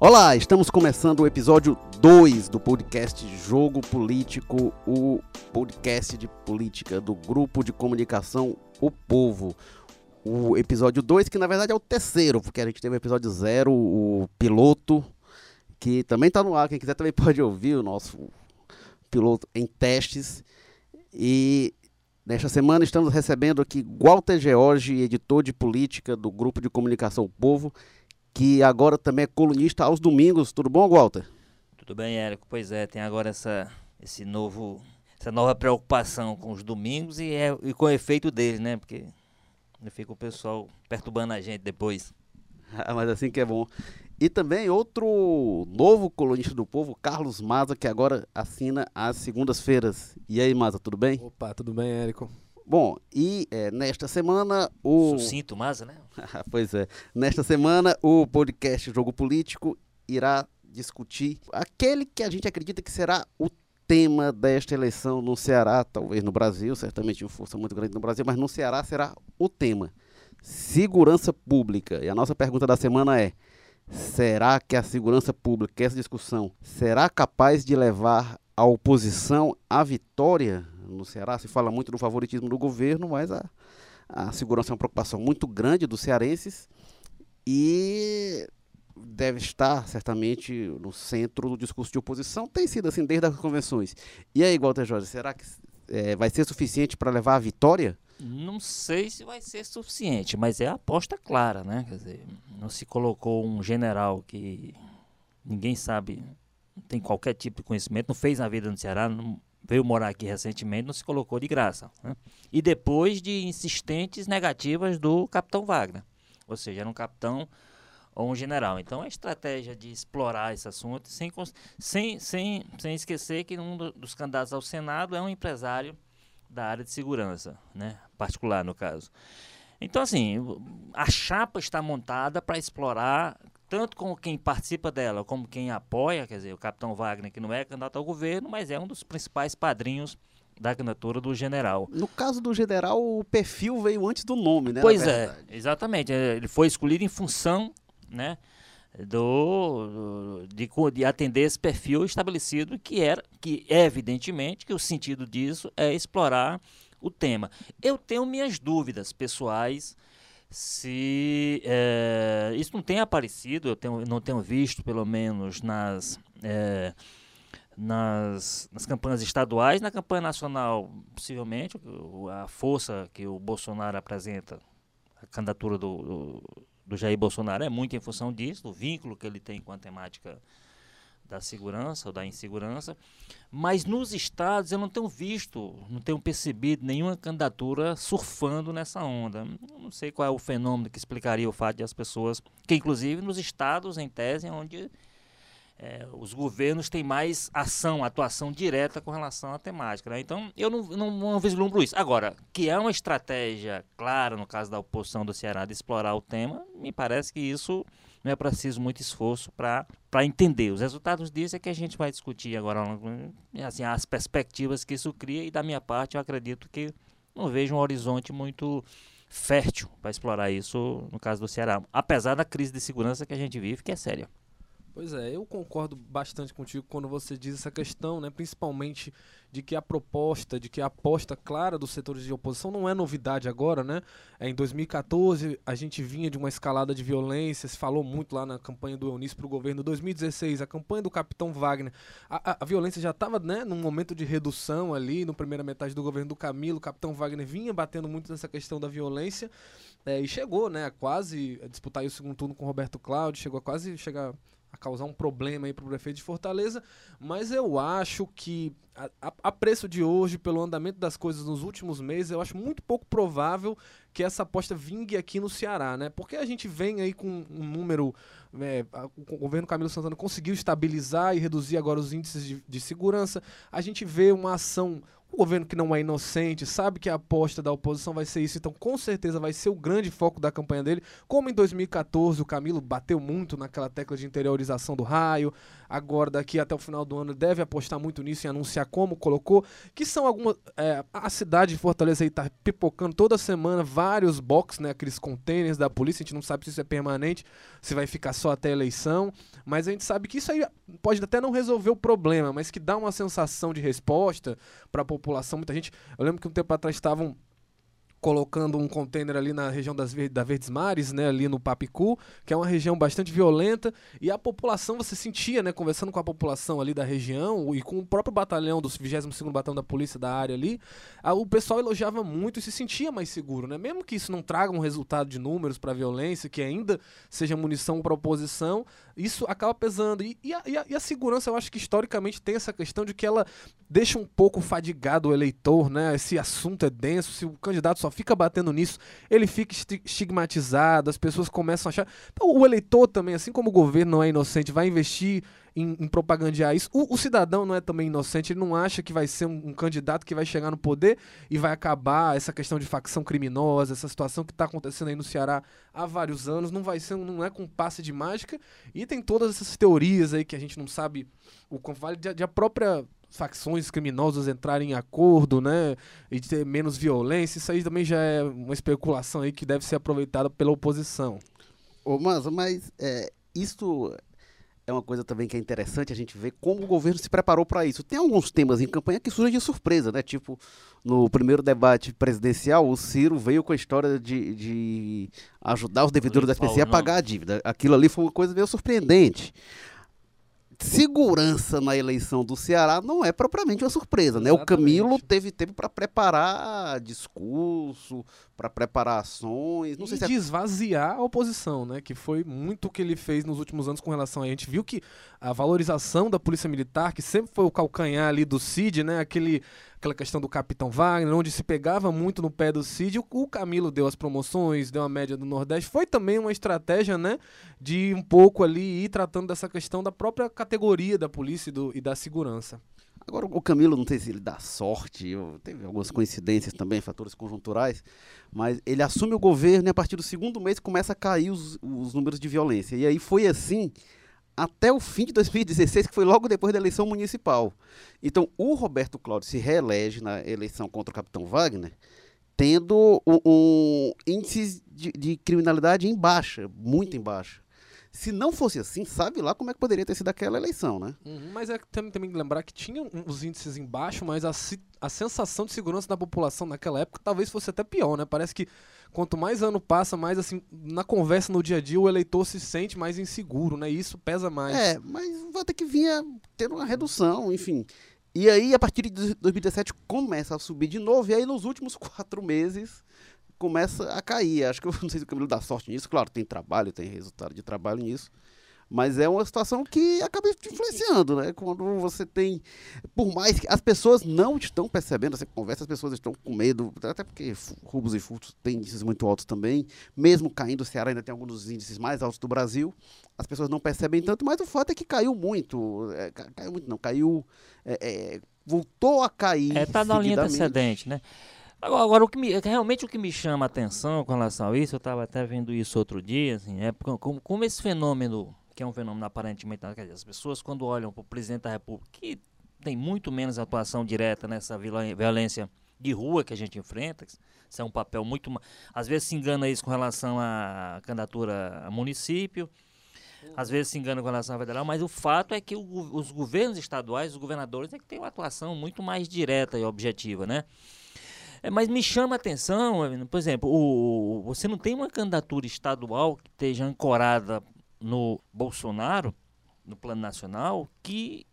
Olá, estamos começando o episódio 2 do podcast Jogo Político, o podcast de política do grupo de comunicação O Povo. O episódio 2, que na verdade é o terceiro, porque a gente teve o episódio 0, o piloto, que também está no ar. Quem quiser também pode ouvir o nosso piloto em testes. E nesta semana estamos recebendo aqui Walter George, editor de política do grupo de comunicação O Povo que agora também é colunista aos domingos. Tudo bom, Walter? Tudo bem, Érico. Pois é, tem agora essa, esse novo, essa nova preocupação com os domingos e, é, e com o efeito deles, né? Porque fica o pessoal perturbando a gente depois. Ah, mas assim que é bom. E também outro novo colunista do povo, Carlos Maza, que agora assina às segundas-feiras. E aí, Maza, tudo bem? Opa, tudo bem, Érico? Bom, e é, nesta semana o. Sucinto, Maza, né? pois é. Nesta semana o podcast Jogo Político irá discutir aquele que a gente acredita que será o tema desta eleição no Ceará, talvez no Brasil, certamente uma força muito grande no Brasil, mas no Ceará será o tema: segurança pública. E a nossa pergunta da semana é: será que a segurança pública, essa discussão, será capaz de levar a oposição à vitória no Ceará? Se fala muito do favoritismo do governo, mas a, a segurança é uma preocupação muito grande dos cearenses e deve estar certamente no centro do discurso de oposição. Tem sido assim desde as convenções. E aí, Walter Jorge, será que é, vai ser suficiente para levar a vitória? Não sei se vai ser suficiente, mas é a aposta clara, né? Quer dizer, não se colocou um general que ninguém sabe tem qualquer tipo de conhecimento, não fez na vida no Ceará, não, veio morar aqui recentemente, não se colocou de graça. Né? E depois de insistentes negativas do capitão Wagner. Ou seja, era um capitão ou um general. Então, a estratégia de explorar esse assunto, sem, sem, sem, sem esquecer que um dos candidatos ao Senado é um empresário da área de segurança, né? particular no caso. Então, assim, a chapa está montada para explorar tanto com quem participa dela como quem apoia, quer dizer, o capitão Wagner, que não é candidato ao governo, mas é um dos principais padrinhos da candidatura do general. No caso do general, o perfil veio antes do nome, né? Pois é, exatamente. É, ele foi escolhido em função, né? Do, de, de atender esse perfil estabelecido que era que evidentemente que o sentido disso é explorar o tema. Eu tenho minhas dúvidas pessoais se é, isso não tem aparecido, eu tenho, não tenho visto, pelo menos nas, é, nas, nas campanhas estaduais, na campanha nacional, possivelmente, a força que o Bolsonaro apresenta, a candidatura do, do, do Jair Bolsonaro é muito em função disso, do vínculo que ele tem com a temática da segurança ou da insegurança, mas nos estados eu não tenho visto, não tenho percebido nenhuma candidatura surfando nessa onda. Não sei qual é o fenômeno que explicaria o fato de as pessoas, que inclusive nos estados, em tese, é onde é, os governos têm mais ação, atuação direta com relação à temática. Né? Então, eu não, não, não, vislumbro isso. Agora, que é uma estratégia clara, no caso da oposição do Ceará, de explorar o tema, me parece que isso não é preciso muito esforço para entender. Os resultados disso é que a gente vai discutir agora assim, as perspectivas que isso cria e da minha parte eu acredito que não vejo um horizonte muito fértil para explorar isso no caso do Ceará, apesar da crise de segurança que a gente vive, que é séria. Pois é, eu concordo bastante contigo quando você diz essa questão, né, principalmente de que a proposta, de que a aposta clara dos setores de oposição não é novidade agora, né? É, em 2014 a gente vinha de uma escalada de violência, se falou muito lá na campanha do Eunício para o governo. 2016 a campanha do Capitão Wagner, a, a, a violência já estava, né, num momento de redução ali, na primeira metade do governo do Camilo. O Capitão Wagner vinha batendo muito nessa questão da violência é, e chegou, né, a quase disputar o segundo turno com Roberto Cláudio, chegou a quase chegar a causar um problema aí para o prefeito de Fortaleza, mas eu acho que a, a, preço de hoje, pelo andamento das coisas nos últimos meses, eu acho muito pouco provável que essa aposta vingue aqui no Ceará, né? Porque a gente vem aí com um número, é, o governo Camilo Santana conseguiu estabilizar e reduzir agora os índices de, de segurança, a gente vê uma ação O governo que não é inocente, sabe que a aposta da oposição vai ser isso, então com certeza vai ser o grande foco da campanha dele. Como em 2014 o Camilo bateu muito naquela tecla de interiorização do raio, agora daqui até o final do ano deve apostar muito nisso e anunciar como colocou, que são algumas. É, a cidade de Fortaleza aí tá pipocando toda semana vários box, né? Aqueles containers da polícia, a gente não sabe se isso é permanente, se vai ficar só até a eleição, mas a gente sabe que isso aí pode até não resolver o problema, mas que dá uma sensação de resposta para a população. Muita gente. Eu lembro que um tempo atrás estavam colocando um container ali na região das da Verdes Mares, né, ali no Papicu, que é uma região bastante violenta, e a população, você sentia, né, conversando com a população ali da região e com o próprio batalhão do 22º Batalhão da Polícia da área ali, a, o pessoal elogiava muito e se sentia mais seguro, né? Mesmo que isso não traga um resultado de números para violência, que ainda seja munição para oposição, isso acaba pesando. E, e, a, e, a, e, a, segurança, eu acho que historicamente tem essa questão de que ela deixa um pouco fadigado o eleitor, né? Esse assunto é denso, se o candidato só fica batendo nisso, ele fica estigmatizado, as pessoas começam a achar. Então, o eleitor também, assim como o governo não é inocente, vai investir em, em propagandear isso. O, o, cidadão não é também inocente, ele não acha que vai ser um, um, candidato que vai chegar no poder e vai acabar essa questão de facção criminosa, essa situação que está acontecendo aí no Ceará há vários anos, não vai ser, não é com passe de mágica. E tem todas essas teorias aí que a gente não sabe o quanto vale de, de a própria facções criminosas entrarem em acordo, né, e ter menos violência, isso aí também já é uma especulação aí que deve ser aproveitada pela oposição. Ô, mas, mas é, isso é uma coisa também que é interessante a gente ver como o governo se preparou para isso. Tem alguns temas em campanha que surgem de surpresa, né? Tipo, no primeiro debate presidencial, o Ciro veio com a história de, de ajudar os devedores da SPC a pagar a dívida. Aquilo ali foi uma coisa meio surpreendente segurança na eleição do Ceará não é propriamente uma surpresa, né? Exatamente. O Camilo teve tempo para preparar discurso, para preparar ações, não e sei se é... esvaziar a oposição, né? Que foi muito o que ele fez nos últimos anos com relação a, a gente viu que a valorização da polícia militar, que sempre foi o calcanhar ali do Cid, né? Aquele aquela questão do Capitão Wagner, onde se pegava muito no pé do Cid. O Camilo deu as promoções, deu a média do Nordeste. Foi também uma estratégia, né, de um pouco ali ir tratando dessa questão da própria categoria da polícia e, do, e da segurança. Agora, o Camilo, não sei se ele dá sorte, teve algumas coincidências também, fatores conjunturais, mas ele assume o governo e a partir do segundo mês começa a cair os, os números de violência. E aí foi assim até o fim de 2016, que foi logo depois da eleição municipal. Então, o Roberto Cláudio se reelege na eleição contra o capitão Wagner, tendo um, um índice de, de, criminalidade em baixa, muito em baixa. Se não fosse assim, sabe lá como é que poderia ter sido aquela eleição, né? Uhum, mas é também, também lembrar que tinha os índices em baixo, mas a, a sensação de segurança da população naquela época talvez fosse até pior, né? Parece que quanto mais ano passa, mais assim, na conversa no dia a dia, o eleitor se sente mais inseguro, né? E isso pesa mais. É, mas vai ter que vir ter uma redução, enfim. E aí, a partir de 2017, começa a subir de novo, e aí nos últimos quatro meses começa a cair. Acho que eu não sei se o Camilo dá sorte nisso, claro, tem trabalho, tem resultado de trabalho nisso. Mas é uma situação que acaba influenciando, né? Quando você tem. Por mais que as pessoas não estão percebendo, você conversa, as pessoas estão com medo, até porque roubos e furtos têm índices muito altos também. Mesmo caindo, o Ceará ainda tem alguns dos índices mais altos do Brasil. As pessoas não percebem tanto, mas o fato é que caiu muito. É, caiu muito, não, caiu. É, é, voltou a cair. É, tá na linha descendente, né? Agora, agora, o que me, realmente o que me chama a atenção com relação a isso, eu estava até vendo isso outro dia, assim, é como, como esse fenômeno que é um fenômeno aparentemente. As pessoas, quando olham para o presidente da República, que tem muito menos atuação direta nessa violência de rua que a gente enfrenta, isso é um papel muito. Às vezes se engana isso com relação à candidatura a município, às vezes se engana com relação à federal, mas o fato é que o, os governos estaduais, os governadores, é que têm uma atuação muito mais direta e objetiva, né? É, mas me chama a atenção, por exemplo, o, você não tem uma candidatura estadual que esteja ancorada no Bolsonaro, no plano nacional, que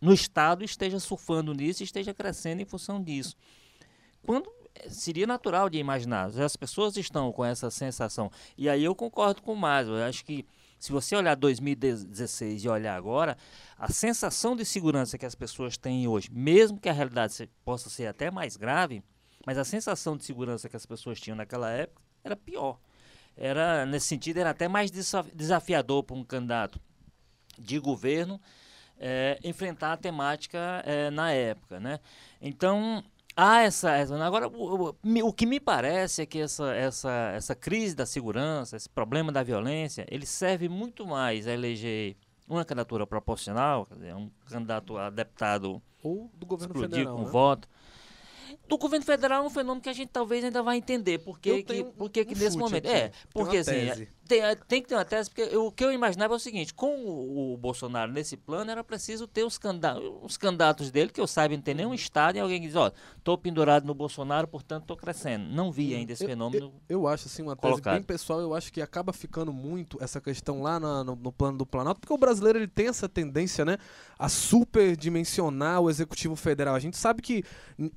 no Estado esteja surfando nisso e esteja crescendo em função disso. Quando eh, seria natural de imaginar, as pessoas estão com essa sensação. E aí eu concordo com o Mário, eu acho que se você olhar 2016 e olhar agora, a sensação de segurança que as pessoas têm hoje, mesmo que a realidade possa ser até mais grave, mas a sensação de segurança que as pessoas tinham naquela época era pior era nesse sentido era até mais desafiador para um candidato de governo é, enfrentar a temática é, na época, né? Então há essa, essa agora o, o, o, que me parece é que essa, essa, essa crise da segurança, esse problema da violência, ele serve muito mais a eleger uma candidatura proporcional, quer dizer, um candidato a deputado ou do governo explodir federal, com né? voto. Do governo federal é um fenômeno que a gente talvez ainda vai entender por que, Eu que, tenho por que, um nesse momento. aqui, É, porque assim. Tem, tem que ter uma tese, porque eu- o que eu imaginava é o seguinte: com o, o Bolsonaro nesse plano, era preciso ter os candidatos, os candidatos dele, que eu saiba, não tem nenhum estado, e alguém que diz, ó, tô pendurado no Bolsonaro, portanto tô crescendo. Não vi ainda esse Eu- fenômeno. Eu acho, assim, uma tese colocado. bem pessoal, eu acho que acaba ficando muito essa questão lá na- no, no plano do Planalto, porque o brasileiro ele tem essa tendência, né, a superdimensionar o Executivo Federal. A gente sabe que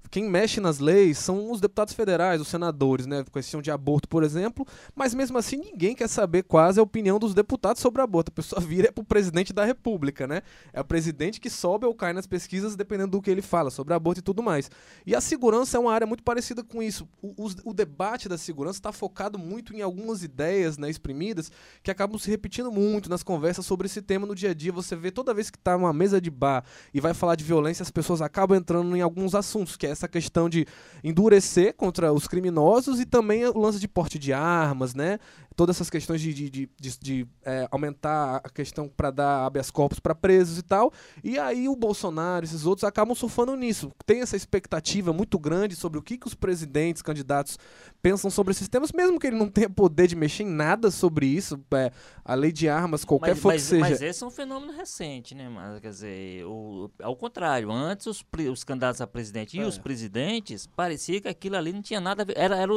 quem mexe nas leis são os deputados federais, os senadores, né, questão de aborto, por exemplo, mas mesmo assim ninguém quer saber quase a opinião dos deputados sobre aborto. A pessoa vira pro presidente da república, né? É o presidente que sobe ou cai nas pesquisas dependendo do que ele fala sobre aborto e tudo mais. E a segurança é uma área muito parecida com isso. O, os- o debate da segurança está focado muito em algumas ideias né, exprimidas que acabam se repetindo muito nas conversas sobre esse tema no dia a dia. Você vê toda vez que está numa mesa de bar e vai falar de violência, as pessoas acabam entrando em alguns assuntos, que é essa questão de endurecer contra os criminosos e também o lance de porte de armas, né? Todas essas questões de, de, de, de- de, é, aumentar a questão para dar habeas corpus para presos e tal. E aí o Bolsonaro, esses outros, acabam surfando nisso. Tem essa expectativa muito grande sobre o que, que os presidentes, candidatos pensam sobre esses temas, mesmo que ele não tenha poder de mexer em nada sobre isso. é, a lei de armas, qualquer Mas, for mas, que seja. mas esse é um fenômeno recente, né? Mas, quer dizer, o, ao contrário, antes os, os candidatos a presidente e É. os presidentes, parecia que aquilo ali não tinha nada a ver. Era, era,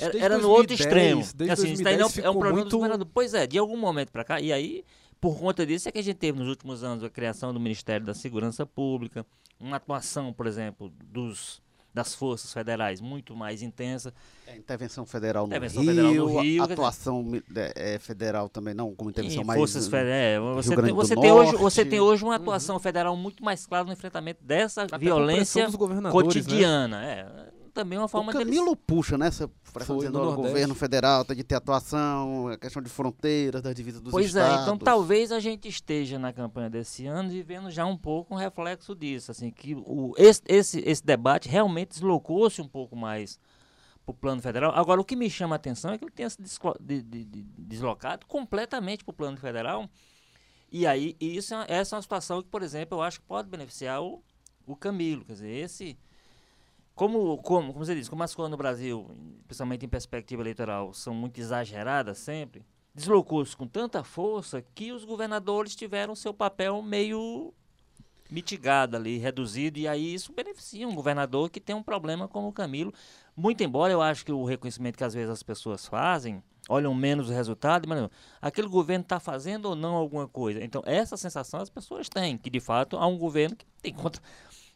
era, era no outro 2010, extremo. Desde assim, isso daí 2010 não, é um problema muito... dos governadores. Pois é, de algum momento para cá. E aí, por conta disso, é que a gente teve nos últimos anos a criação do Ministério da Segurança Pública, uma atuação, por exemplo, dos, das forças federais muito mais intensa. É, intervenção federal no Intervenção Rio, federal no Rio, atuação é, é, federal também não, como intervenção Em mais... forças federais. Você, Grande tem, você, tem hoje, você tem hoje uma atuação federal muito mais clara no enfrentamento dessa Até violência né? cotidiana. É, também uma O forma deles- Camilo puxa, né? Essa pressão Foi dizendo, no olha, o governo federal tem de ter atuação, a questão de fronteiras, das divisas dos Pois estados. é, então talvez a gente esteja na campanha desse ano e vendo já um pouco um reflexo disso, assim, que o, esse, esse, esse debate realmente deslocou-se um pouco mais para o plano federal. Agora, o que me chama a atenção é que ele tenha se de- de- de- deslocado completamente para o plano federal. E aí, isso, é- essa é uma situação que, por exemplo, eu acho que pode beneficiar o, o Camilo. Quer dizer, esse. Como, como, como você disse, como as coisas no Brasil, principalmente em perspectiva eleitoral, são muito exageradas sempre, deslocou-se com tanta força que os governadores tiveram seu papel meio mitigado ali, reduzido, e aí isso beneficia um governador que tem um problema como o Camilo. Muito embora eu acho que o reconhecimento que às vezes as pessoas fazem, olham menos o resultado, mas não, aquele governo está fazendo ou não alguma coisa. Então, essa sensação as pessoas têm, que de fato há um governo que tem contra,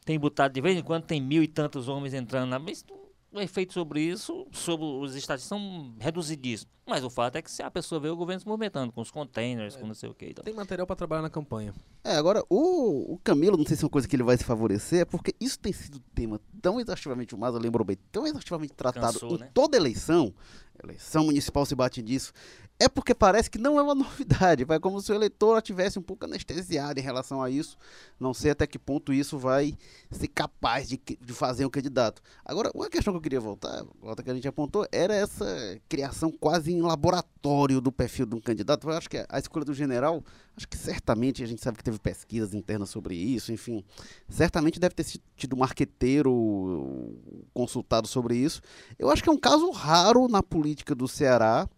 tem botado de vez em quando, tem mil e tantos homens entrando na. Mas o efeito sobre isso, sobre os estados, são reduzidíssimos. Mas o fato é que se a pessoa vê o governo se movimentando com os containers, com não sei o que. Então, Tem material para trabalhar na campanha. É, agora, o, o Camilo, não sei se é uma coisa que ele vai se favorecer, é porque isso tem sido tema tão exaustivamente, o Maza lembrou bem, tão exaustivamente tratado Cansou, em né? toda eleição, eleição municipal se bate disso, é porque parece que não é uma novidade, vai como se o eleitor tivesse um pouco anestesiado em relação a isso, não sei até que ponto isso vai ser capaz de, de fazer um candidato. Agora, uma questão que eu queria voltar, volta que a gente apontou, era essa criação quase em laboratório do perfil de um candidato, eu acho que a escolha do general Acho que certamente a gente sabe que teve pesquisas internas sobre isso, enfim. Certamente deve ter tido um marqueteiro consultado sobre isso. Eu acho que é um caso raro na política do Ceará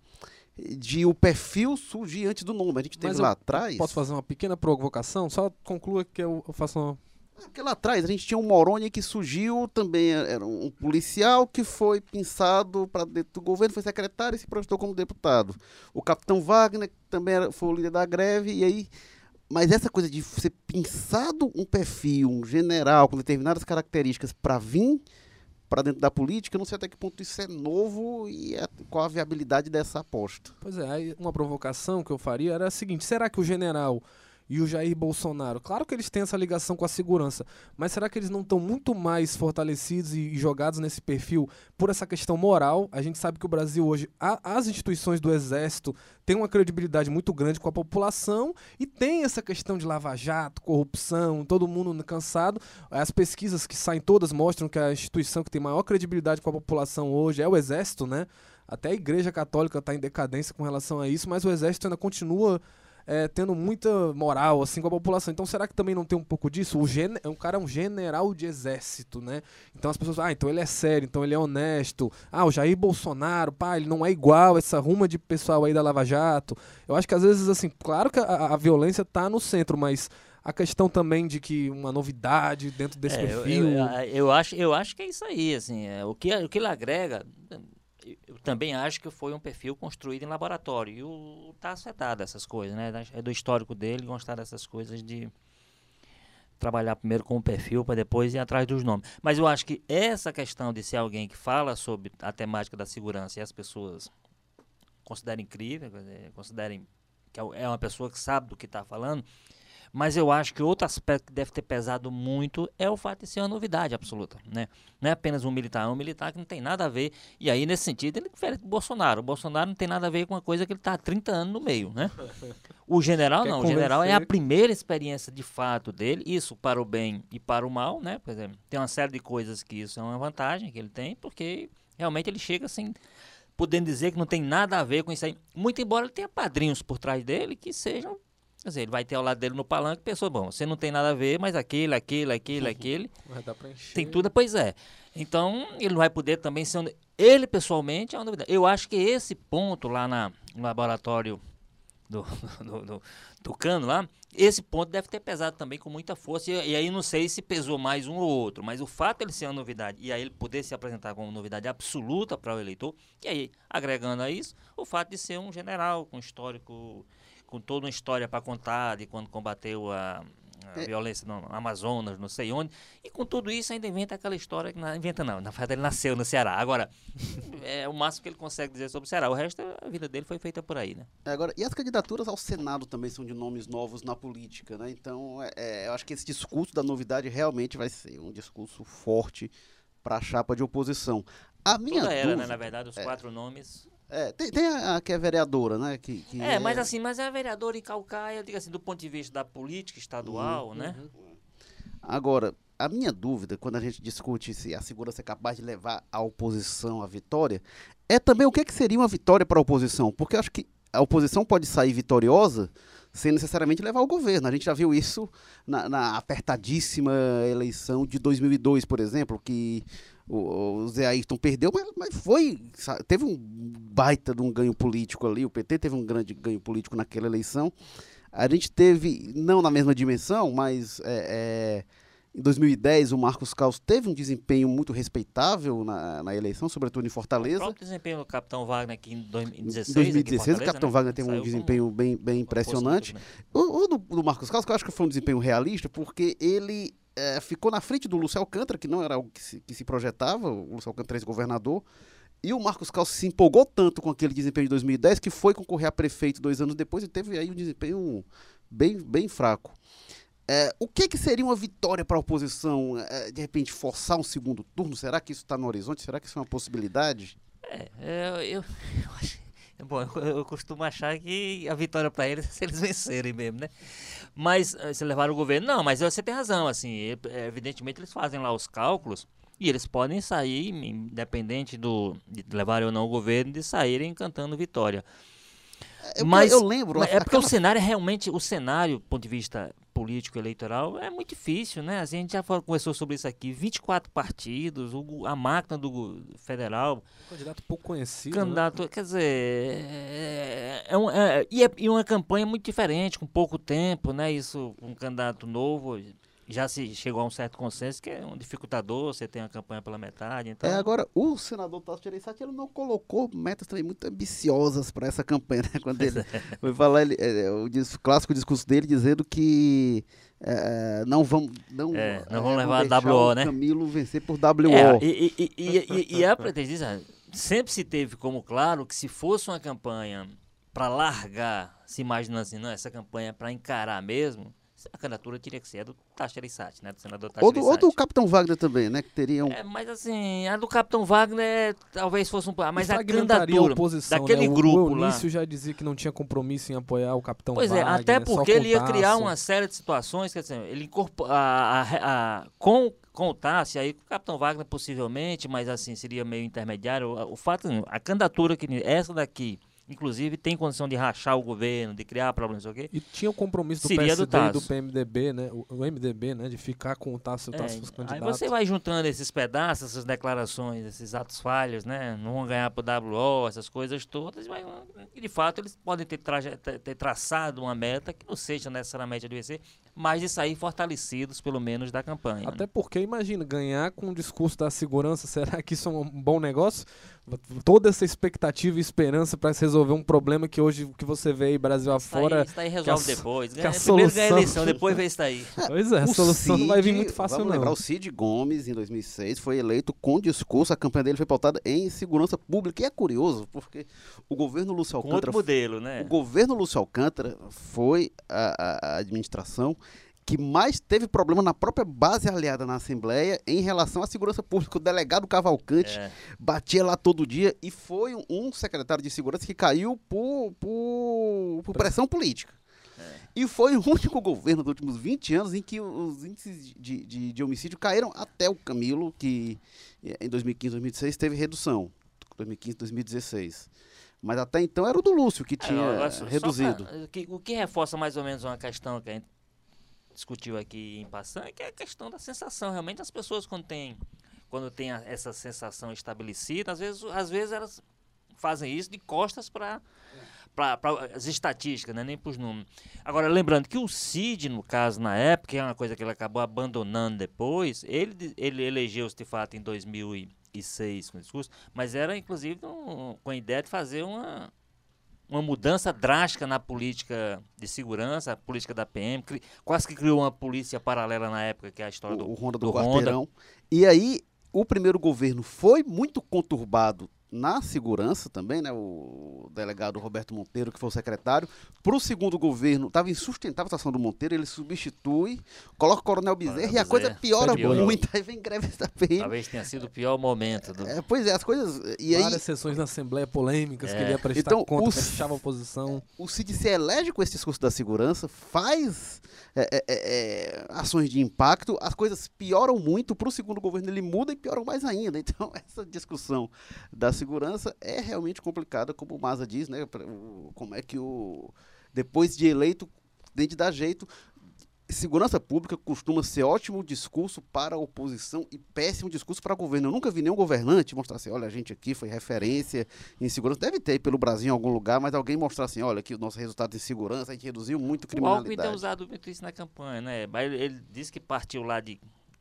de o perfil surgir antes do nome. A gente teve Mas lá atrás. Posso fazer uma pequena provocação? Só conclua que eu faço uma. Porque lá atrás a gente tinha um Moroni que surgiu também, era um policial que foi pensado para dentro do governo, foi secretário e se projetou como deputado. O capitão Wagner também era, foi o líder da greve, e aí. Mas essa coisa de ser pensado um perfil, um general com determinadas características para vir para dentro da política, eu não sei até que ponto isso é novo e a- qual a viabilidade dessa aposta. Pois é, uma provocação que eu faria era a seguinte: será que o general e o Jair Bolsonaro. Claro que eles têm essa ligação com a segurança, mas será que eles não estão muito mais fortalecidos e, jogados nesse perfil por essa questão moral? A gente sabe que o Brasil hoje, a, as instituições do Exército têm uma credibilidade muito grande com a população e tem essa questão de lava-jato, corrupção, todo mundo cansado. As pesquisas que saem todas mostram que a instituição que tem maior credibilidade com a população hoje é o Exército, né? Até a Igreja Católica está em decadência com relação a isso, mas o Exército ainda continua é, tendo muita moral assim com a população. Então será que também não tem um pouco disso? O, gen o cara é um general de exército, né? Então as pessoas, ah, então ele é sério, então ele é honesto. Ah, o Jair Bolsonaro, pá, ele não é igual essa ruma de pessoal aí da Lava Jato. Eu acho que às vezes assim, claro que a, a violência tá no centro, mas a questão também de que uma novidade dentro desse é, perfil. Eu, eu, eu, acho, eu acho que é isso aí, assim, é, o que o que ele agrega eu também acho que foi um perfil construído em laboratório. E o tá acertado essas coisas, né? É do histórico dele gostar dessas coisas de trabalhar primeiro com o perfil para depois ir atrás dos nomes. Mas eu acho que essa questão de ser alguém que fala sobre a temática da segurança e as pessoas considerem incrível, considerem que é, é uma pessoa que sabe do que está falando, mas eu acho que outro aspecto que deve ter pesado muito é o fato de ser uma novidade absoluta. Né? Não é apenas um militar, é um militar que não tem nada a ver. E aí, nesse sentido, ele difere do Bolsonaro. O Bolsonaro não tem nada a ver com uma coisa que ele está há 30 anos no meio. Né? O general Quer não. O general é a primeira experiência de fato dele, isso para o bem e para o mal. Né? Por exemplo, tem uma série de coisas que isso é uma vantagem que ele tem, porque realmente ele chega assim podendo dizer que não tem nada a ver com isso aí. Muito embora ele tenha padrinhos por trás dele que sejam Quer dizer, ele vai ter ao lado dele no palanque, pessoa, bom, você não tem nada a ver, mas aquele, aquele, aquele, aquele. Vai dar pra encher. Tem tudo, pois é. Então, ele não vai poder também ser. Um... Ele, pessoalmente, é uma novidade. Eu acho que esse ponto lá na, no laboratório do, do, do, do Cano lá, esse ponto deve ter pesado também com muita força. E, e, aí não sei se pesou mais um ou outro, mas o fato de ele ser uma novidade e aí ele poder se apresentar como novidade absoluta para o eleitor, e aí, agregando a isso, o fato de ser um general com histórico com toda uma história para contar de quando combateu a, a é. violência no Amazonas, não sei onde. E com tudo isso ainda inventa aquela história que não inventa não, na verdade ele nasceu no Ceará. Agora, é o máximo que ele consegue dizer sobre o Ceará. O resto, a vida dele foi feita por aí, né? É, agora, e as candidaturas ao Senado também são de nomes novos na política, né? Então, é, é eu acho que esse discurso da novidade realmente vai ser um discurso forte para a chapa de oposição. A minha Toda dúvida, era, né? Na verdade, os é. quatro nomes é, tem, tem a, a, que é vereadora, né? Que, que é, é, mas assim, mas é a vereadora em Calcaia, diga assim, do ponto de vista da política estadual, uhum, né? Uhum. Agora, a minha dúvida, quando a gente discute se a segurança é capaz de levar a oposição à vitória, é também o que, que seria uma vitória para a oposição. Porque eu acho que a oposição pode sair vitoriosa sem necessariamente levar o governo. A gente já viu isso na, na apertadíssima eleição de 2002, por exemplo, que o, o Zé Ayrton perdeu, mas, mas foi. Sabe, teve um baita de um ganho político ali. O PT teve um grande ganho político naquela eleição. A gente teve, não na mesma dimensão, mas é, é, em 2010 o Marcos Caos teve um desempenho muito respeitável na, na eleição, sobretudo em Fortaleza. O próprio desempenho do Capitão Wagner aqui em 2016. Em 2016 o Capitão né? Wagner teve um desempenho bem, bem impressionante. O, o do, do Marcos Caos, que eu acho que foi um desempenho realista, porque ele é, ficou na frente do Lúcio Alcântara, que não era algo que se, que se projetava, o Lúcio Alcântara ex-governador, e o Marcos Calço se empolgou tanto com aquele desempenho de 2010 que foi concorrer a prefeito dois anos depois e teve aí um desempenho bem, bem fraco. É, o que, que seria uma vitória para a oposição? É, de repente, forçar um segundo turno? Será que isso está no horizonte? Será que isso é uma possibilidade? É, eu, eu, eu acho Bom, eu, costumo achar que a vitória para eles é se eles vencerem mesmo, né? Mas eh, se levar o governo, não, mas você tem razão, assim, evidentemente eles fazem lá os cálculos e eles podem sair, independente do, de levarem ou não o governo, de saírem cantando vitória. É, eu, mas eu lembro. É porque aquela... o cenário é realmente, o cenário, do ponto de vista político eleitoral, é muito difícil, né? A gente já conversou sobre isso aqui. 24 partidos, o, a máquina do federal. Um candidato pouco conhecido. Né? Candidato, né? quer dizer. É, é, um, é, e, é, e uma campanha muito diferente, com pouco tempo, né? Isso, um candidato novo já se chegou a um certo consenso que é um dificultador, você tem a campanha pela metade. Então... É, agora, o senador Tasso Gereissati, ele não colocou metas também muito ambiciosas para essa campanha, né? Quando ele foi falar, ele, é, o, o clássico discurso dele dizendo que é, não vamos não, é, não vamos é, levar a WO, né? Camilo vencer por WO. É, e, e, e, e, e a pretendência sempre se teve como claro que se fosse uma campanha para largar, se imaginando assim, não, essa campanha é para encarar mesmo, a candidatura teria que ser a do Tacheri-Sati, né? Do senador Ou do, ou do. Capitão Wagner também, né? Que teriam. É, mas assim, a do Capitão Wagner talvez fosse um pouco. Mas a candidatura oposição, daquele né? O- grupo o lá. Eunício já dizia que não tinha compromisso em apoiar o Capitão Pois é, Wagner, até só porque ele ia criar uma série de situações, quer dizer, ele incorpora a, a- a- com com o Tassi, aí com o Capitão Wagner possivelmente, mas assim, seria meio intermediário. O, o fato, a candidatura que essa daqui, inclusive, tem condição de rachar o governo, de criar problemas, não sei o quê. E tinha o compromisso do Seria do PSD e do. PMDB, né? O, o MDB, né? De ficar com o Tasso, o É, Tasso fosse aí candidato. você vai juntando esses pedaços, essas declarações, esses atos falhos, né? Não vão ganhar pro WO, essas coisas todas, mas e, de fato eles podem ter, traje- ter- traçado uma meta que não seja necessariamente a do IBC, mas de sair fortalecidos, pelo menos, da campanha. né? Até porque, imagina, ganhar com o discurso da segurança, será que isso é um bom negócio? Toda essa expectativa e esperança para se resolver um problema que hoje que você vê aí Brasil Isso daí- afora. isso daí resolve que a- depois. que a Ganha, primeiro ganha a solução- eleição, depois vê isso daí. Pois é, a O solução não vai vir Cid, muito fácil, vamos não. lembrar, o Cid Gomes, em 2006, foi eleito com discurso, a campanha dele foi pautada em segurança pública. E é curioso, porque o governo Lúcio Com outro Alcântara modelo, né? O governo Lúcio Alcântara foi a- a administração que mais teve problema na própria base aliada na Assembleia em relação à segurança pública. O delegado Cavalcante É. batia lá todo dia e foi um, secretário de segurança que caiu por, por, por pressão política. E foi o único governo dos últimos 20 anos em que os índices de, de, de homicídio caíram até o Camilo, que eh, em 2015, 2016 teve redução. 2015, 2016. Mas até então era o do Lúcio que tinha É, só, só reduzido. pra- o que reforça mais ou menos uma questão que a gente discutiu aqui em passando, que é a questão da sensação. Realmente as pessoas quando tem, quando tem essa sensação estabelecida, às vezes, às vezes elas fazem isso de costas para para as estatísticas, né? nem para os números. Agora, lembrando que o Cid, no caso, na época, que é uma coisa que ele acabou abandonando depois, ele, ele elegeu-se de fato em 2006 com o discurso, mas era inclusive um- com a ideia de fazer uma, uma mudança drástica na política de segurança, a política da PM, quase que criou uma polícia paralela na época, que é a história o, do, o Ronda do, do Honda. Quarteirão. E aí, o primeiro governo foi muito conturbado na segurança também, né? O delegado Roberto Monteiro, que foi o secretário. Para o segundo governo, estava insustentável a situação do Monteiro, ele substitui, coloca o Coronel Bezerra Coronel e a coisa piora Piorou. muito. Aí vem greve da PM. Talvez tenha sido o pior momento. Do, É, pois é, as coisas. E aí, Várias sessões na Assembleia polêmicas que É. ele ia prestar Então, conta, os- fechava a oposição. o Cid se elege com esse discurso da segurança, faz é, é, é, é, ações de impacto, as coisas pioram muito, para o segundo governo ele muda e pioram mais ainda. Então, essa discussão da segurança é realmente complicada, como o Maza diz, né? Como é que o. Depois de eleito, tem de dar jeito. Segurança pública costuma ser ótimo discurso para a oposição e péssimo discurso para o governo. Eu nunca vi nenhum governante mostrar assim: olha, a gente aqui foi referência em segurança. Deve ter pelo Brasil em algum lugar, mas alguém mostrar assim: olha, aqui o nosso resultado em segurança, a gente reduziu muito O Alckmin tem criminalidade. usado muito isso na campanha, né? Mas ele disse que partiu lá de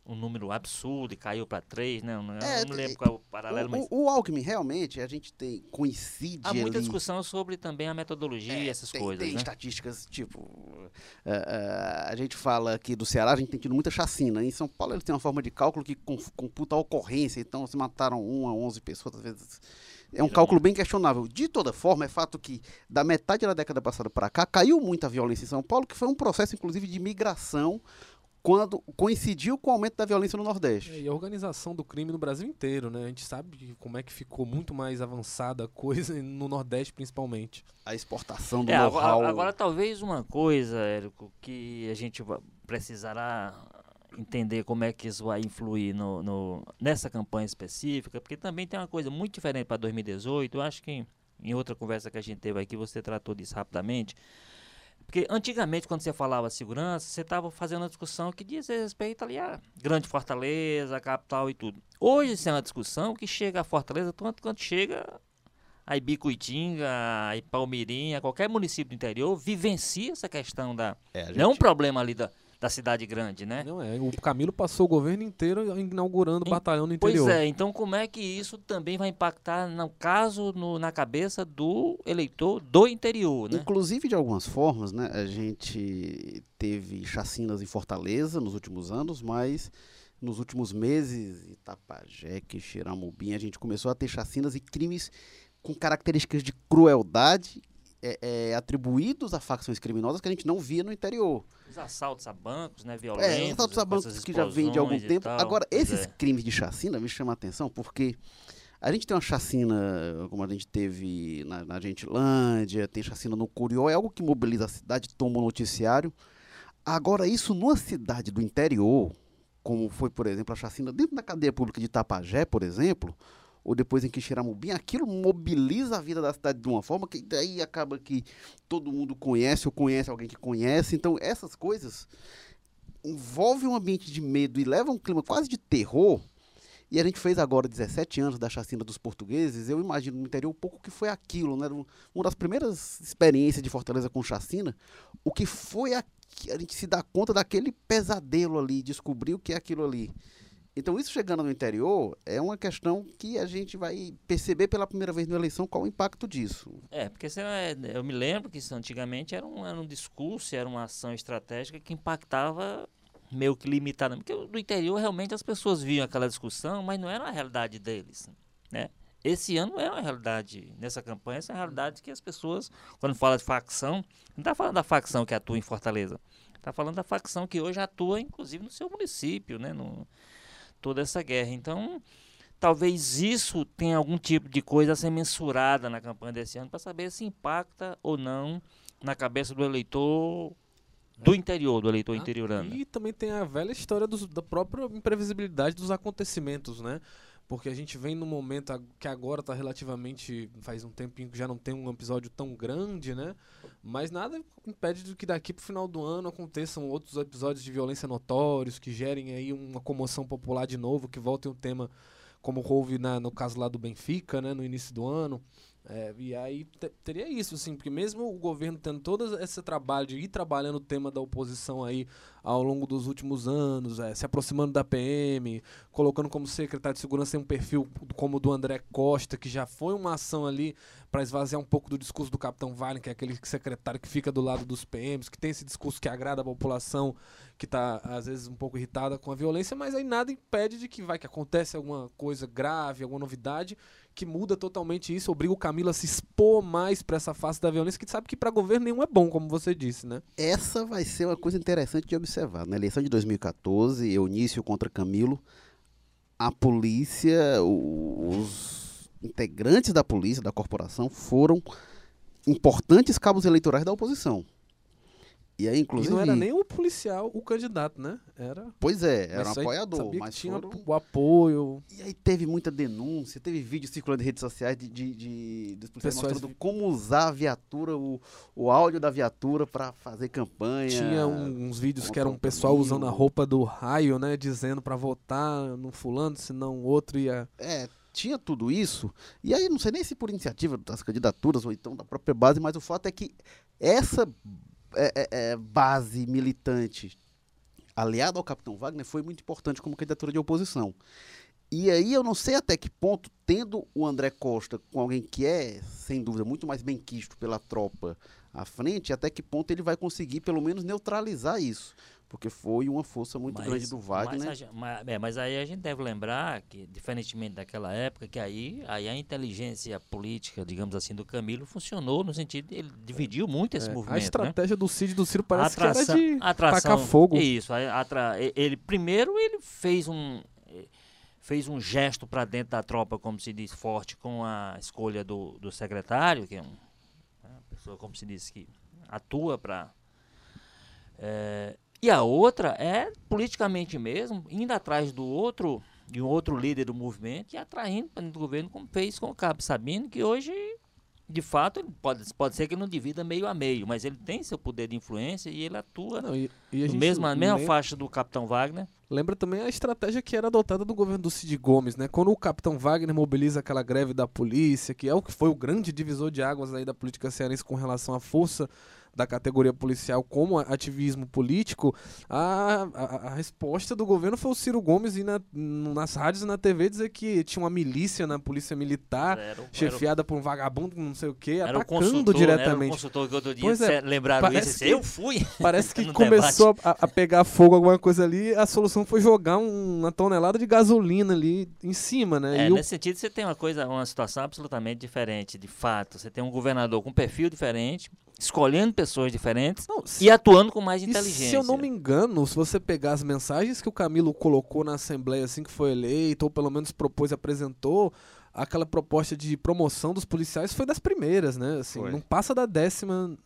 um número absurdo e caiu para três, né? Eu não, É, não lembro qual é o paralelo, mas O, o, o Alckmin, realmente, a gente tem, coincide há muita ali- discussão sobre também a metodologia e É, essas tem, coisas, tem né? estatísticas, tipo, é, é, a gente fala aqui do Ceará, a gente tem tido muita chacina. Em São Paulo, eles têm uma forma de cálculo que com- computa a ocorrência, então se mataram uma, onze pessoas, às vezes. É um cálculo bem questionável. De toda forma, é fato que da metade da década passada para cá caiu muita violência em São Paulo, que foi um processo, inclusive, de migração quando coincidiu com o aumento da violência no Nordeste. É, E a organização do crime no Brasil inteiro, né? A gente sabe como é que ficou muito mais avançada a coisa no Nordeste, principalmente. A exportação do É, know-how. agora, agora, talvez uma coisa, Érico, que a gente precisará entender como é que isso vai influir no, no- nessa campanha específica, porque também tem uma coisa muito diferente para 2018. Eu acho que em outra conversa que a gente teve aqui, você tratou disso rapidamente. Porque antigamente, quando você falava segurança, você estava fazendo uma discussão que diz respeito ali a grande Fortaleza, a capital e tudo. Hoje isso é uma discussão que chega a Fortaleza tanto quanto chega a Ibicuitinga, a Palmirinha, qualquer município do interior vivencia essa questão da. É, a Não é um gente- problema ali da, da cidade grande, né? Não é? O Camilo passou o governo inteiro inaugurando o Em- batalhão no Pois interior. é, então como é que isso também vai impactar, no caso, no- na cabeça do eleitor do interior, né? Inclusive, de algumas formas, né, a gente teve chacinas em Fortaleza nos últimos anos, mas nos últimos meses, Itapajé, Xeramubim, a gente começou a ter chacinas e crimes com características de crueldade é, é, atribuídos a facções criminosas que a gente não via no interior. Os assaltos a bancos, né, violentos. É, os assaltos a bancos que já vem de algum tempo. Tal, Agora, esses é. crimes de chacina me chamam a atenção porque a gente tem uma chacina, como a gente teve na, na Gentilândia, tem chacina no Curió, é algo que mobiliza a cidade, toma o noticiário. Agora, isso numa cidade do interior, como foi, por exemplo, a chacina dentro da cadeia pública de Itapajé, por exemplo, ou depois em Quixeramobim, aquilo mobiliza a vida da cidade de uma forma que daí acaba que todo mundo conhece ou conhece alguém que conhece. Então, essas coisas envolvem um ambiente de medo e levam um clima quase de terror. E a gente fez agora 17 anos da chacina dos portugueses. Eu imagino no interior um pouco o que foi aquilo, né? Uma das primeiras experiências de Fortaleza com chacina, o que foi a, gente se dá conta daquele pesadelo ali, descobrir o que é aquilo ali. Então, isso chegando no interior é uma questão que a gente vai perceber pela primeira vez na eleição qual o impacto disso. É, porque é- eu me lembro que isso antigamente era um, era um discurso, era uma ação estratégica que impactava meio que limitadamente. Porque no interior realmente as pessoas viam aquela discussão, mas não era a realidade deles. Né? Esse ano é uma realidade, nessa campanha, essa é a realidade que as pessoas, quando fala de facção, não está falando da facção que atua em Fortaleza, está falando da facção que hoje atua, inclusive, no seu município, né? No, toda essa guerra. Então, talvez isso tenha algum tipo de coisa a ser mensurada na campanha desse ano para saber se impacta ou não na cabeça do eleitor do interior, do eleitor interiorano. E também tem a velha história dos- da própria imprevisibilidade dos acontecimentos, né? Porque a gente vem num momento que agora tá relativamente. faz um tempinho que já não tem um episódio tão grande, né? Mas nada impede de que daqui pro final do ano aconteçam outros episódios de violência notórios, que gerem aí uma comoção popular de novo, que voltem o tema como houve na- no caso lá do Benfica, né? No início do ano. É, e aí te- teria isso, assim, porque mesmo o governo tendo todo esse trabalho de ir trabalhando o tema da oposição aí ao longo dos últimos anos, é, se aproximando da PM, colocando como secretário de segurança um perfil como o do André Costa, que já foi uma ação ali para esvaziar um pouco do discurso do Capitão Wagner, que é aquele secretário que fica do lado dos PMs, que tem esse discurso que agrada a população, que está às vezes um pouco irritada com a violência, mas aí nada impede de que vai que acontece alguma coisa grave, alguma novidade que muda totalmente isso, obriga o Camilo a se expor mais para essa face da violência, que sabe que para governo nenhum é bom, como você disse, né? Essa vai ser uma coisa interessante de observar. Na eleição de 2014, Eunício contra Camilo, a polícia, os integrantes da polícia, da corporação, foram importantes cabos eleitorais da oposição. E aí, E inclusive. não era nem o policial, o candidato, né? Era. Pois é, era um mas aí apoiador. Mas tinha foram- o apoio. E aí teve muita denúncia, teve vídeo circulando em redes sociais de, de, de dos policiais Pessoas mostrando como usar a viatura, o, o áudio da viatura para fazer campanha. Tinha um- uns vídeos que era um o pessoal usando a roupa do raio, né? Dizendo para votar no fulano, senão o outro ia. É, tinha tudo isso. E aí, não sei nem se por iniciativa das candidaturas ou então da própria base, mas o fato é que essa é, é, é, base militante aliada ao Capitão Wagner foi muito importante como candidatura de oposição. E aí eu não sei até que ponto, tendo o André Costa com alguém que é, sem dúvida, muito mais bem quisto pela tropa à frente, até que ponto ele vai conseguir pelo menos neutralizar isso. Porque foi uma força muito Mas- grande do Wagner. Mas, a gen- ma- é, mas aí a gente deve lembrar que, diferentemente daquela época, que aí, aí a inteligência política, digamos assim, do Camilo funcionou no sentido de ele dividiu muito esse É, movimento. a né? estratégia do Cid e do Ciro parece atração, que era de atração, tacar fogo. Isso, atra- ele primeiro ele fez um eh, fez um gesto para dentro da tropa, como se diz, forte com a escolha do, do secretário, que é um, né, uma pessoa, como se diz, que atua para e a outra é politicamente mesmo, indo atrás do outro, de um outro líder do movimento e atraindo para dentro do governo, como fez com o Cabo Sabino, que hoje, de fato, pode, pode ser que não divida meio a meio, mas ele tem seu poder de influência e ele atua Não, e, e mesma lembra- faixa do Capitão Wagner. Lembra também a estratégia que era adotada do governo do Cid Gomes, né? Quando o capitão Wagner mobiliza aquela greve da polícia, que é o que foi o grande divisor de águas aí da política cearense com relação à força da categoria policial como ativismo político, a, a, a resposta do governo foi o Ciro Gomes ir na, nas rádios e na TV dizer que tinha uma milícia na polícia militar, Era chefiada por um vagabundo, não sei o quê, Era o atacando consultor, né? Era o diretamente. consultor que outro dia Pois é, lembraram parece isso. que- Eu fui. Parece que começou a, a pegar fogo alguma coisa ali, a solução foi jogar um- uma tonelada de gasolina ali em cima, né? É, E o- nesse sentido, você tem uma coisa, uma situação absolutamente diferente, de fato. Você tem um governador com perfil diferente, escolhendo pessoas diferentes Não, se- e atuando com mais E inteligência. se eu não me engano, se você pegar as mensagens que o Camilo colocou na Assembleia assim que foi eleito, ou pelo menos propôs e apresentou, aquela proposta de promoção dos policiais foi das primeiras, né? Assim, Foi. não passa da décima.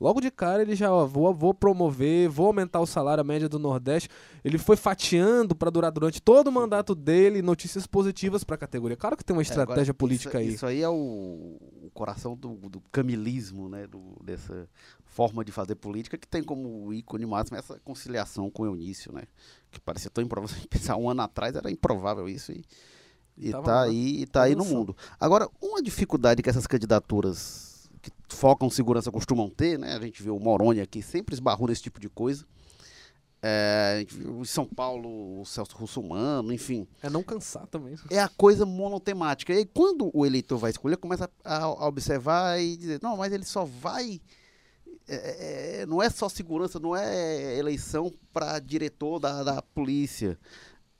Logo de cara ele já, ó, vou, vou promover, vou aumentar o salário a média do Nordeste. Ele foi fatiando para durar durante todo o mandato dele notícias positivas para a categoria. Claro que tem uma É, estratégia política isso, aí. Isso aí é o, o coração do, do camilismo, né? do- dessa forma de fazer política que tem como ícone máximo essa conciliação com o Eunício, né? Que parecia tão improvável. Pensar um ano atrás era improvável isso e, e tá aí, e tá aí no mundo. Agora, uma dificuldade que essas candidaturas que focam segurança costumam ter, né? A gente viu o Moroni aqui sempre esbarrou nesse tipo de coisa. É, em São Paulo o Celso Russomano, enfim É não cansar também. é a coisa monotemática. E aí, quando o eleitor vai escolher, começa a, a observar e dizer, não, mas ele só vai. é, é, não é só segurança, não é eleição para diretor da, da polícia.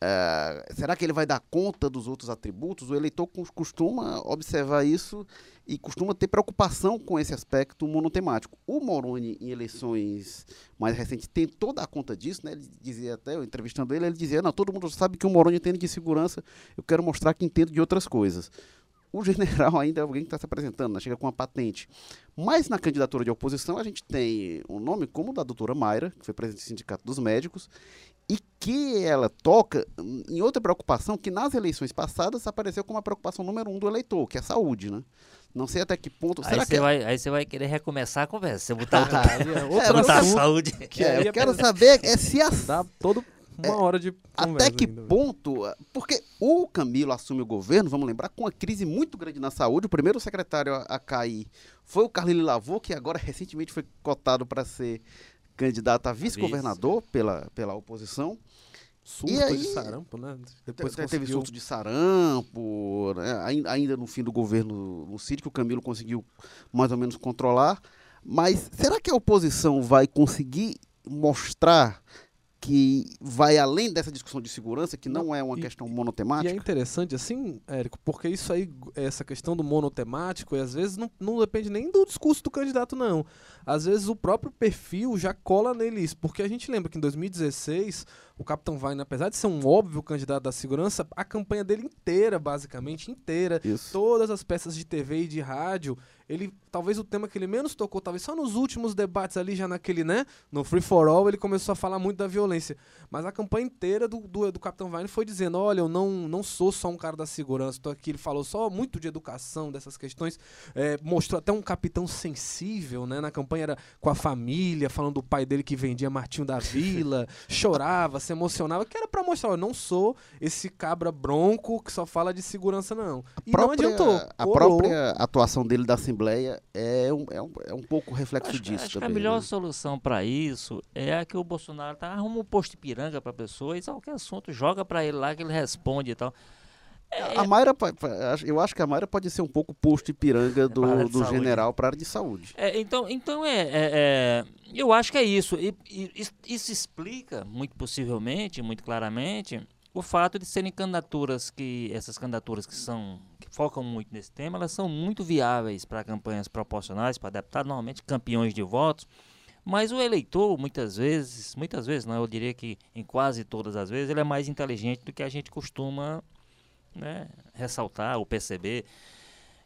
É, será que ele vai dar conta dos outros atributos? O eleitor cos- costuma observar isso e costuma ter preocupação com esse aspecto monotemático. O Moroni, em eleições mais recentes, tentou dar conta disso, né? Ele dizia até, eu entrevistando ele, ele dizia, não, todo mundo sabe que o Moroni entende de segurança, eu quero mostrar que entendo de outras coisas. O general ainda é alguém que está se apresentando, né? chega com uma patente. Mas na candidatura de oposição, a gente tem um nome como o da doutora Mayra, que foi presidente do Sindicato dos Médicos, e que ela toca em outra preocupação que nas eleições passadas apareceu como a preocupação número um do eleitor, que é a saúde, né? Não sei até que ponto. Aí será você, que vai, aí você vai querer recomeçar a conversa. Você botar outro, Aí é É, botar a saúde. que é, eu é quero saber é se a Dá todo uma hora de conversa Até que ainda. ponto? Porque o Camilo assume o governo, vamos lembrar, com uma crise muito grande na saúde. O primeiro secretário a, a cair foi o Carlinhos Lavô, que agora recentemente foi cotado para ser candidato a vice-governador pela, pela oposição. Surto aí- de sarampo, né? Depois Te- Teve conseguiu... surto de sarampo, né? Ain- ainda no fim do governo no Cid, que o Camilo conseguiu mais ou menos controlar. Mas será que a oposição vai conseguir mostrar que vai além dessa discussão de segurança, que não, é uma e- questão E é monotemática? interessante, assim, Érico, porque isso aí, essa questão do monotemático, e às vezes não, não depende nem do discurso do candidato, não. Às vezes o próprio perfil já cola neles, porque a gente lembra que em 2016, o Capitão Wagner, apesar de ser um óbvio candidato da segurança, a campanha dele inteira, basicamente, inteira, Isso. todas as peças de TV e de rádio, ele talvez o tema que ele menos tocou, talvez só nos últimos debates ali, já naquele, né? No Free for All, ele começou a falar muito da violência. Mas a campanha inteira do, do, do Capitão Wagner foi dizendo: olha, eu não, não sou só um cara da segurança, tô aqui. Ele falou só muito de educação, dessas questões. É, mostrou até um capitão sensível, né? Na campanha era com a família, falando do pai dele que vendia Martinho da Vila, chorava, se emocionava, que era pra mostrar: eu não sou esse cabra bronco que só fala de segurança, não. E não adiantou. A colou. própria atuação dele da Assembleia é um, é um, é um pouco reflexo Acho, disso acho que a também. melhor né? solução para isso é a que o Bolsonaro tá, arruma um posto de piranga para pessoa e qualquer assunto joga para ele lá que ele responde e tal. É, A Mayra, eu acho que a Mayra pode ser um pouco posto de piranga Pra área do, do saúde. general para a área de saúde. É, então, então é, é- é, eu acho que é isso. E, e isso- isso explica, muito possivelmente, muito claramente, o fato de serem candidaturas que essas candidaturas que são que focam muito nesse tema, elas são muito viáveis para campanhas proporcionais, para deputados, normalmente campeões de votos. Mas o eleitor, muitas vezes, muitas vezes, não, eu diria que em quase todas as vezes, ele é mais inteligente do que a gente costuma né, ressaltar ou perceber.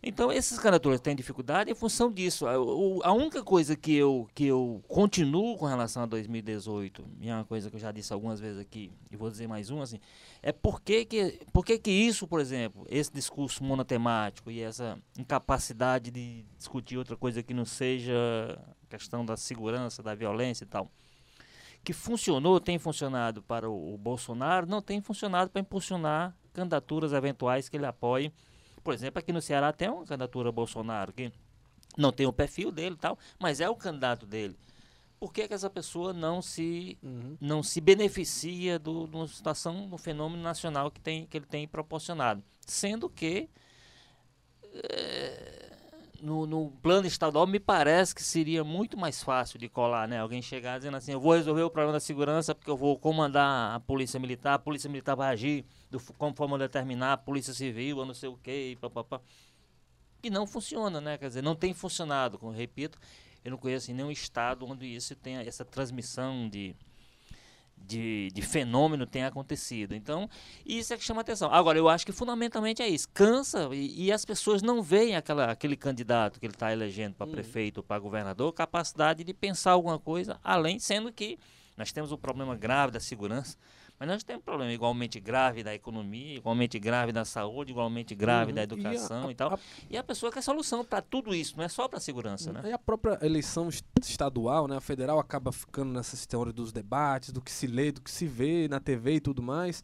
Então, essas candidaturas têm dificuldade em função disso. A, a única coisa que eu, que eu continuo com relação a 2018, e é uma coisa que eu já disse algumas vezes aqui, e vou dizer mais uma, assim, é por que, que, por que, que isso, por exemplo, esse discurso monotemático e essa incapacidade de discutir outra coisa que não seja questão da segurança, da violência e tal, que funcionou, tem funcionado para o, o Bolsonaro, não tem funcionado para impulsionar candidaturas eventuais que ele apoie. Por exemplo, aqui no Ceará tem uma candidatura Bolsonaro que não tem o perfil dele e tal, mas é o candidato dele. Por que, que essa pessoa não se, Uhum. não se beneficia do, de uma situação, do fenômeno nacional que, tem, que ele tem proporcionado? Sendo que eh, no, no plano estadual me parece que seria muito mais fácil de colar, né? Alguém chegar dizendo assim, eu vou resolver o problema da segurança porque eu vou comandar a polícia militar, a polícia militar vai agir do, conforme eu determinar, a polícia civil, eu não sei o quê, e papapá. E não funciona, né? Quer dizer, não tem funcionado, como eu repito, eu não conheço nenhum estado onde isso tenha essa transmissão de, de, de fenômeno tenha acontecido. Então, isso é que chama atenção. Agora, eu acho que fundamentalmente é isso. Cansa e, e as pessoas não veem aquela, aquele candidato que ele está elegendo para Hum. prefeito ou para governador capacidade de pensar alguma coisa, além sendo que nós temos um problema grave da segurança, mas nós temos um problema igualmente grave da economia, igualmente grave da saúde, igualmente grave Uhum. da E a- educação e, a- tal. a- E a pessoa quer solução para tudo isso, não é só para a segurança, né? E a própria eleição est- estadual, né, a federal acaba ficando nessa história dos debates, do que se lê, do que se vê na TV e tudo mais.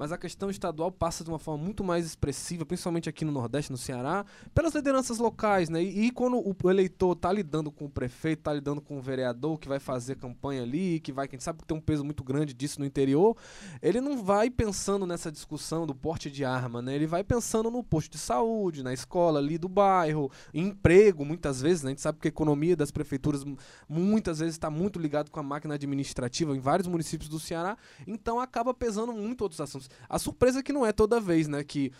Mas a questão estadual passa de uma forma muito mais expressiva, principalmente aqui no Nordeste, no Ceará, pelas lideranças locais, né? E, e quando o eleitor tá lidando com o prefeito, tá lidando com o vereador que vai fazer campanha ali, que vai, quem sabe que tem um peso muito grande disso no interior, ele não vai pensando nessa discussão do porte de arma, né? Ele vai pensando no posto de saúde, na escola ali do bairro, em emprego, muitas vezes, né? A gente sabe que a economia das prefeituras mu- muitas vezes está muito ligado com a máquina administrativa em vários municípios do Ceará, então acaba pesando muito outros assuntos. A surpresa é que não é toda vez, né? Que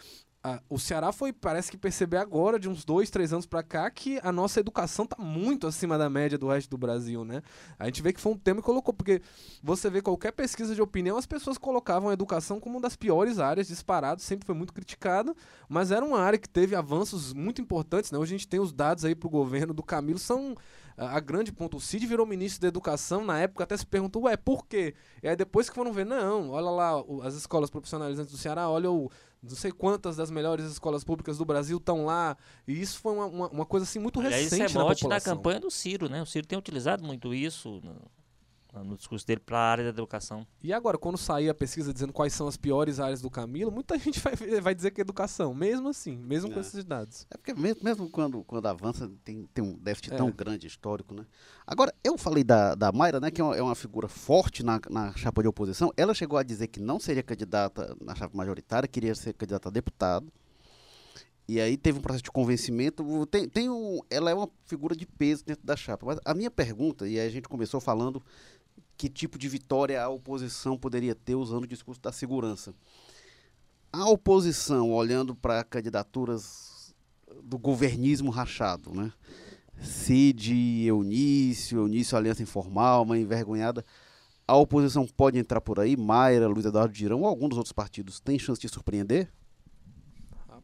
o Ceará foi, parece que perceber agora, de uns dois, três anos pra cá, que a nossa educação tá muito acima da média do resto do Brasil, né? A gente vê que foi um tema e colocou, porque você vê qualquer pesquisa de opinião, as pessoas colocavam a educação como uma das piores áreas, disparado, sempre foi muito criticada, mas era uma área que teve avanços muito importantes, né? Hoje a gente tem os dados aí pro governo do Camilo, são a a grande ponto. O Cid virou ministro da Educação, na época até se perguntou, ué, por quê? E aí depois que foram ver, não, olha lá, o- as escolas profissionalizantes do Ceará, olha o não sei quantas das melhores escolas públicas do Brasil estão lá. E isso foi uma, uma, uma coisa assim muito Aliás, recente isso é na mote da população. campanha do Ciro, né? O Ciro tem utilizado muito isso no, discurso dele para a área da educação. E agora, quando sair a pesquisa dizendo quais são as piores áreas do Camilo, muita gente vai, vai dizer que é educação, mesmo assim, mesmo com É. esses dados. É porque mesmo, mesmo quando, quando avança, tem, tem um déficit É. tão grande histórico, né? Agora, eu falei da, da Mayra, né, que é uma, é uma figura forte na, na chapa de oposição. Ela chegou a dizer que não seria candidata na chapa majoritária, queria ser candidata a deputado. E aí teve um processo de convencimento. Tem, tem um, ela é uma figura de peso dentro da chapa. Mas a minha pergunta, e aí a gente começou falando que tipo de vitória a oposição poderia ter usando o discurso da segurança. A oposição, olhando para candidaturas do governismo rachado, né? Cid, Eunício, Eunício Aliança Informal, uma envergonhada. A oposição pode entrar por aí, Mayra, Luiz Eduardo Girão ou algum dos outros partidos tem chance de surpreender? Olha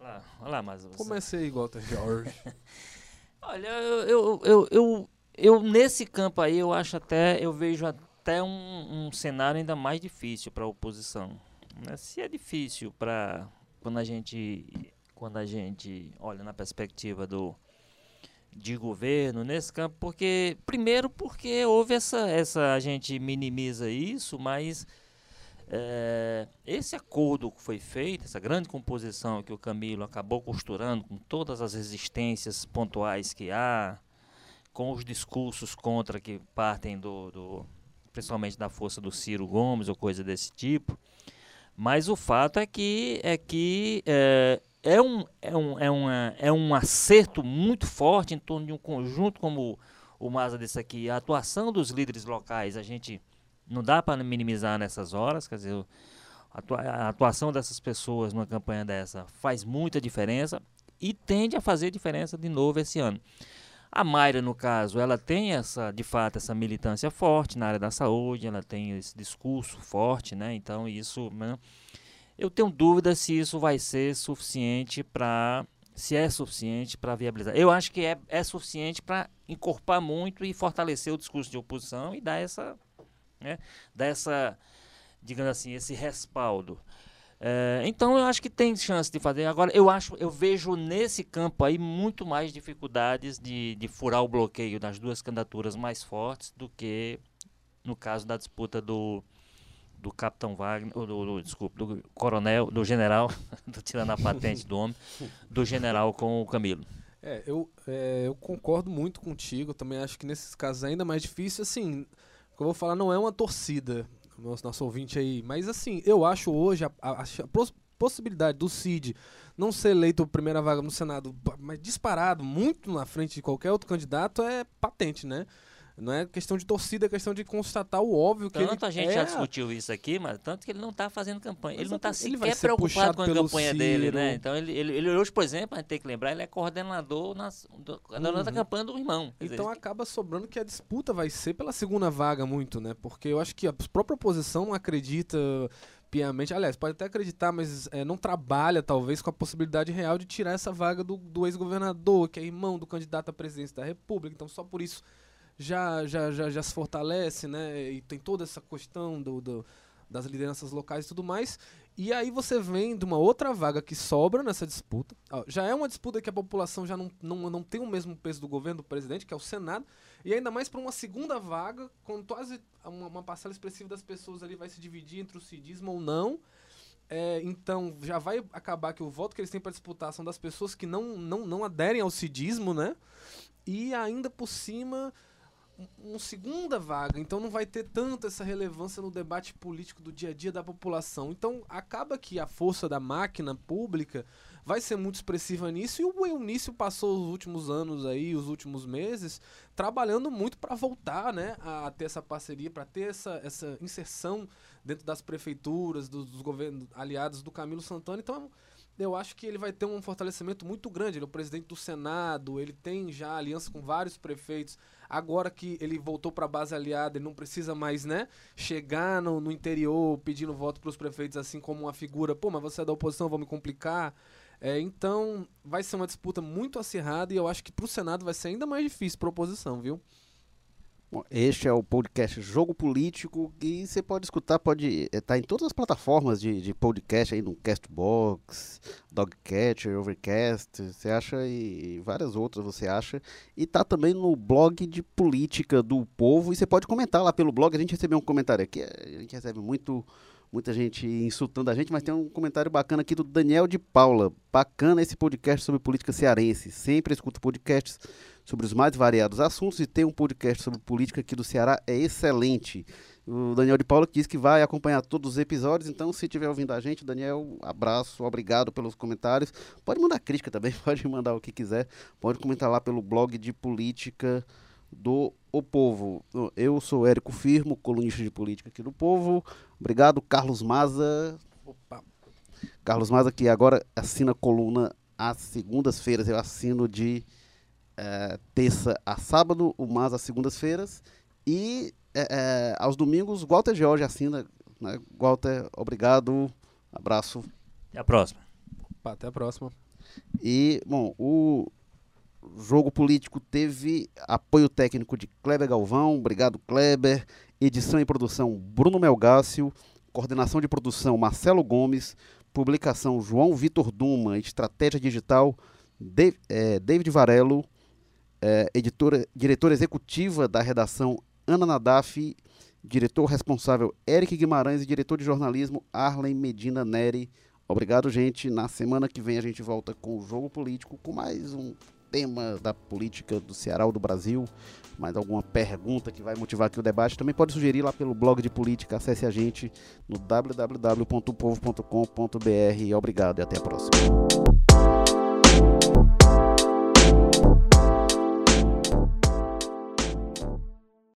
lá, olha lá mas você- Comecei igual o Jorge. Olha, eu, eu, eu, eu, nesse campo aí eu acho até, eu vejo até um, um cenário ainda mais difícil para a oposição. né? Se é difícil para quando a gente quando a gente olha na perspectiva do de governo nesse campo, porque primeiro porque houve essa essa a gente minimiza isso, mas é, esse acordo que foi feito, essa grande composição que o Camilo acabou costurando com todas as resistências pontuais que há, com os discursos contra que partem do, do principalmente da força do Ciro Gomes ou coisa desse tipo, mas o fato é que é que é, é um, é, um, é, uma, é um acerto muito forte em torno de um conjunto como o Maza disse aqui, a atuação dos líderes locais, a gente não dá para minimizar nessas horas, quer dizer, a atuação dessas pessoas numa campanha dessa faz muita diferença e tende a fazer diferença de novo esse ano. A Mayra, no caso, ela tem essa, de fato, essa militância forte na área da saúde, ela tem esse discurso forte, né? Então isso, né? eu tenho dúvida se isso vai ser suficiente para, se é suficiente para viabilizar. Eu acho que é, é suficiente para encorpar muito e fortalecer o discurso de oposição e dar essa, né? Dar essa, digamos assim, esse respaldo. É, então eu acho que tem chance de fazer. Agora eu acho, eu vejo nesse campo aí muito mais dificuldades de, de furar o bloqueio das duas candidaturas mais fortes do que no caso da disputa do do capitão Wagner, do, do- desculpa, do coronel, do general, tô tirando a patente do homem, do general com o Camilo. É, eu, é, eu concordo muito contigo. Também acho que nesses casos é ainda mais difícil. Assim, o que eu vou falar não é uma torcida, nosso, nosso ouvinte aí. Mas, assim, eu acho hoje a, a, a possibilidade do Cid não ser eleito primeira vaga no Senado, mas disparado muito na frente de qualquer outro candidato é patente, né? Não é questão de torcida, é questão de constatar o óbvio que Tanto a gente é... já discutiu isso aqui, mas tanto que ele não está fazendo campanha. Ele não está sequer preocupado com a campanha dele, Ciro. né? Então ele, ele, ele hoje, por exemplo, a gente tem que lembrar, ele é coordenador nas, do, da Uhum. campanha do irmão. Então dizer, acaba sobrando que a disputa vai ser pela segunda vaga muito, né? Porque eu acho que a própria oposição não acredita piamente, aliás, pode até acreditar, mas é, não trabalha talvez com a possibilidade real de tirar essa vaga do, do ex-governador, que é irmão do candidato à presidência da República. Então só por isso já, já, já, já se fortalece, né? E tem toda essa questão do, do- das lideranças locais e tudo mais. E aí você vem de uma outra vaga que sobra nessa disputa. Já é uma disputa que a população já não, não, não tem o mesmo peso do governo do presidente, que é o Senado. E ainda mais para uma segunda vaga, quando quase uma, uma parcela expressiva das pessoas ali vai se dividir entre o cidismo ou não. É, então já vai acabar que o voto que eles têm para disputar são das pessoas que não, não, não aderem ao cidismo, né? E ainda por cima uma segunda vaga, então não vai ter tanto essa relevância no debate político do dia a dia da população. Então acaba que a força da máquina pública vai ser muito expressiva nisso e o Eunício passou os últimos anos aí, os últimos meses, trabalhando muito para voltar, né, a ter essa parceria, para ter essa, essa inserção dentro das prefeituras, dos, dos governos aliados do Camilo Santana. Então eu acho que ele vai ter um fortalecimento muito grande. Ele é o presidente do Senado, ele tem já aliança com vários prefeitos. Agora que ele voltou para a base aliada, ele não precisa mais, né, chegar no, no interior pedindo voto para os prefeitos assim como uma figura, pô, mas você é da oposição, vou me complicar. É, então, vai ser uma disputa muito acirrada e eu acho que para o Senado vai ser ainda mais difícil para a oposição, viu? Este é o podcast Jogo Político e você pode escutar, pode estar em todas as plataformas de, de podcast aí no Castbox, Dogcatcher, Overcast, você acha e, várias outras você acha. E tá também no blog de política do povo e você pode comentar lá pelo blog, a gente recebeu um comentário aqui, a gente recebe muito muita gente insultando a gente, mas tem um comentário bacana aqui do Daniel de Paula. Bacana esse podcast sobre política cearense. Sempre escuto podcasts sobre os mais variados assuntos e ter um podcast sobre política aqui do Ceará é excelente. O Daniel de Paula diz que vai acompanhar todos os episódios, então se estiver ouvindo a gente, Daniel, abraço, obrigado pelos comentários. Pode mandar crítica também, pode mandar o que quiser, pode comentar lá pelo blog de política do O Povo. Eu sou Érico Firmo, colunista de política aqui do Povo. Obrigado, Carlos Maza. Opa. Carlos Maza, que agora assina coluna às segundas-feiras. Eu assino de eh, terça a sábado, o Maza às segundas-feiras. E eh, aos domingos, Walter George assina. Né? Walter, obrigado. Abraço. Até a próxima. Opa, até a próxima. E, bom, o jogo político teve apoio técnico de Kleber Galvão. Obrigado, Kleber. Edição e produção Bruno Melgácio. Coordenação de produção Marcelo Gomes. Publicação João Vitor Duma. Estratégia digital De- David Varelo. Eh, editora, diretora executiva da redação Ana Nadaf. Diretor responsável Eric Guimarães e diretor de jornalismo Arlen Medina Neri. Obrigado, gente. Na semana que vem a gente volta com o Jogo Político, com mais um tema da política do Ceará ou do Brasil, mais alguma pergunta que vai motivar aqui o debate. Também pode sugerir lá pelo blog de política. Acesse a gente no www.povo.com.br. Obrigado e até a próxima.